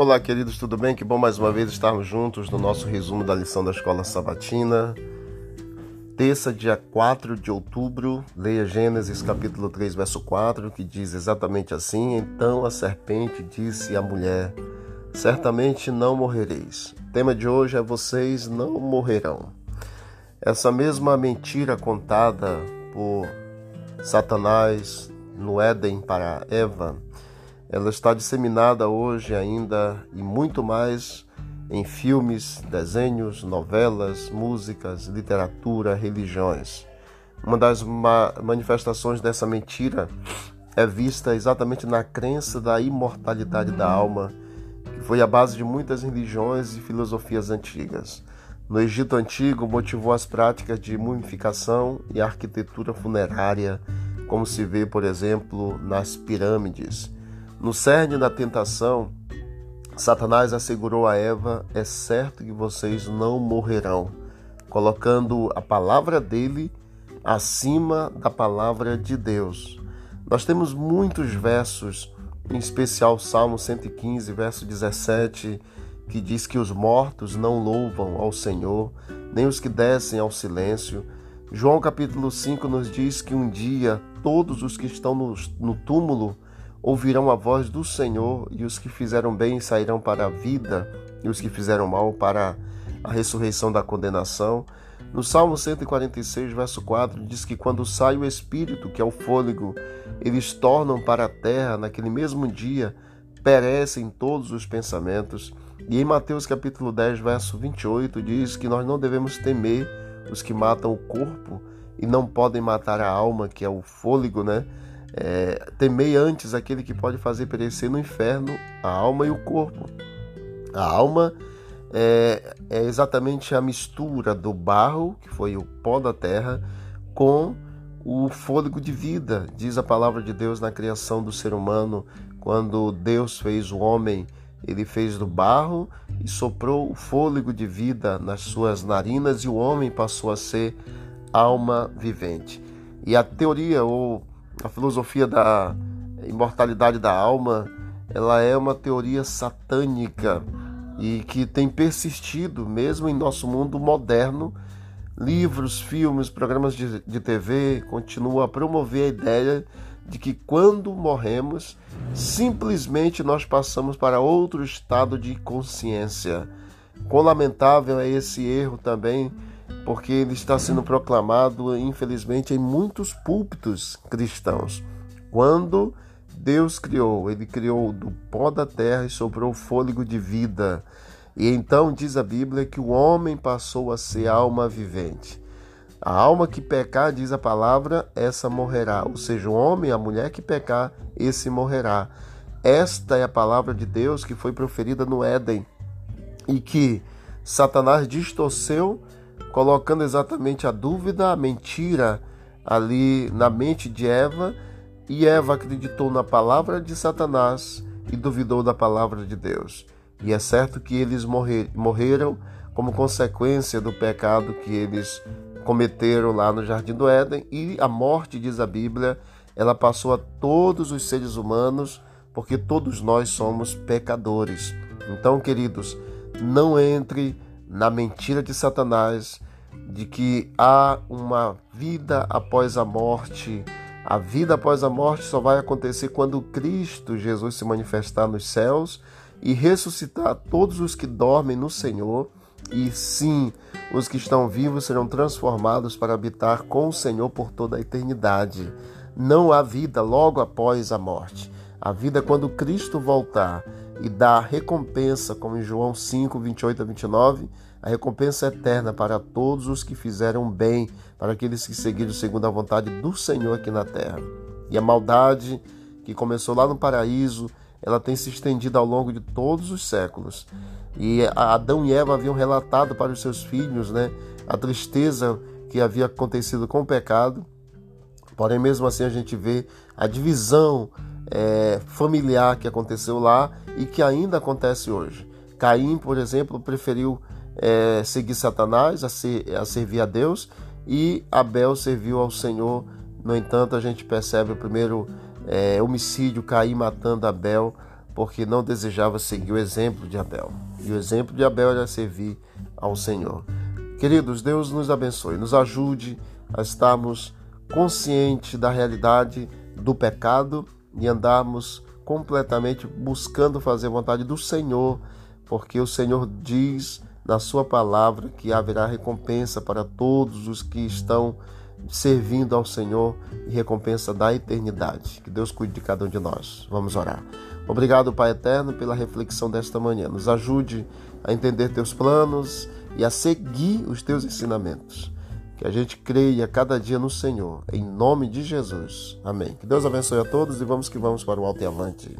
Olá, queridos, tudo bem? Que bom mais uma vez estarmos juntos no nosso resumo da lição da Escola Sabatina. Terça, dia 4 de outubro, leia Gênesis capítulo 3, verso 4, que diz exatamente assim: Então a serpente disse à mulher: Certamente não morrereis. O tema de hoje é Vocês não morrerão. Essa mesma mentira contada por Satanás no Éden para Eva ela está disseminada hoje ainda e muito mais em filmes, desenhos, novelas, músicas, literatura, religiões. Uma das ma manifestações dessa mentira é vista exatamente na crença da imortalidade da alma, que foi a base de muitas religiões e filosofias antigas. No Egito Antigo, motivou as práticas de mumificação e arquitetura funerária, como se vê, por exemplo, nas pirâmides no cerne da tentação, Satanás assegurou a Eva: É certo que vocês não morrerão, colocando a palavra dele acima da palavra de Deus. Nós temos muitos versos, em especial Salmo 115, verso 17, que diz que os mortos não louvam ao Senhor, nem os que descem ao silêncio. João capítulo 5 nos diz que um dia todos os que estão no, no túmulo ouvirão a voz do Senhor, e os que fizeram bem sairão para a vida, e os que fizeram mal para a ressurreição da condenação. No Salmo 146, verso 4, diz que quando sai o Espírito, que é o fôlego, eles tornam para a terra naquele mesmo dia, perecem todos os pensamentos. E em Mateus capítulo 10, verso 28, diz que nós não devemos temer os que matam o corpo e não podem matar a alma, que é o fôlego, né? É, temei antes aquele que pode fazer perecer no inferno a alma e o corpo. A alma é, é exatamente a mistura do barro, que foi o pó da terra, com o fôlego de vida, diz a palavra de Deus na criação do ser humano, quando Deus fez o homem, ele fez do barro e soprou o fôlego de vida nas suas narinas e o homem passou a ser alma vivente. E a teoria ou a filosofia da imortalidade da alma, ela é uma teoria satânica e que tem persistido mesmo em nosso mundo moderno. Livros, filmes, programas de, de TV continuam a promover a ideia de que quando morremos, simplesmente nós passamos para outro estado de consciência. Quão lamentável é esse erro também porque ele está sendo proclamado, infelizmente, em muitos púlpitos cristãos. Quando Deus criou, ele criou do pó da terra e sobrou fôlego de vida. E então diz a Bíblia que o homem passou a ser alma vivente. A alma que pecar, diz a palavra, essa morrerá. Ou seja, o homem, a mulher que pecar, esse morrerá. Esta é a palavra de Deus que foi proferida no Éden e que Satanás distorceu colocando exatamente a dúvida, a mentira ali na mente de Eva, e Eva acreditou na palavra de Satanás e duvidou da palavra de Deus. E é certo que eles morrer, morreram como consequência do pecado que eles cometeram lá no Jardim do Éden, e a morte, diz a Bíblia, ela passou a todos os seres humanos, porque todos nós somos pecadores. Então, queridos, não entre na mentira de Satanás de que há uma vida após a morte. A vida após a morte só vai acontecer quando Cristo Jesus se manifestar nos céus e ressuscitar todos os que dormem no Senhor. E sim, os que estão vivos serão transformados para habitar com o Senhor por toda a eternidade. Não há vida logo após a morte. A vida é quando Cristo voltar e dar recompensa, como em João 5, 28 a 29, a recompensa eterna para todos os que fizeram bem, para aqueles que seguiram segundo a vontade do Senhor aqui na terra. E a maldade que começou lá no paraíso, ela tem se estendido ao longo de todos os séculos. E Adão e Eva haviam relatado para os seus filhos, né, a tristeza que havia acontecido com o pecado. Porém, mesmo assim, a gente vê a divisão é, familiar que aconteceu lá e que ainda acontece hoje. Caim, por exemplo, preferiu é, seguir Satanás, a, ser, a servir a Deus, e Abel serviu ao Senhor. No entanto, a gente percebe o primeiro é, homicídio, Caim matando Abel, porque não desejava seguir o exemplo de Abel. E o exemplo de Abel era servir ao Senhor. Queridos, Deus nos abençoe, nos ajude a estarmos conscientes da realidade do pecado e andarmos completamente buscando fazer a vontade do Senhor, porque o Senhor diz na sua palavra que haverá recompensa para todos os que estão servindo ao Senhor e recompensa da eternidade. Que Deus cuide de cada um de nós. Vamos orar. Obrigado, Pai eterno, pela reflexão desta manhã. Nos ajude a entender teus planos e a seguir os teus ensinamentos. Que a gente creia cada dia no Senhor, em nome de Jesus. Amém. Que Deus abençoe a todos e vamos que vamos para o alto e avante.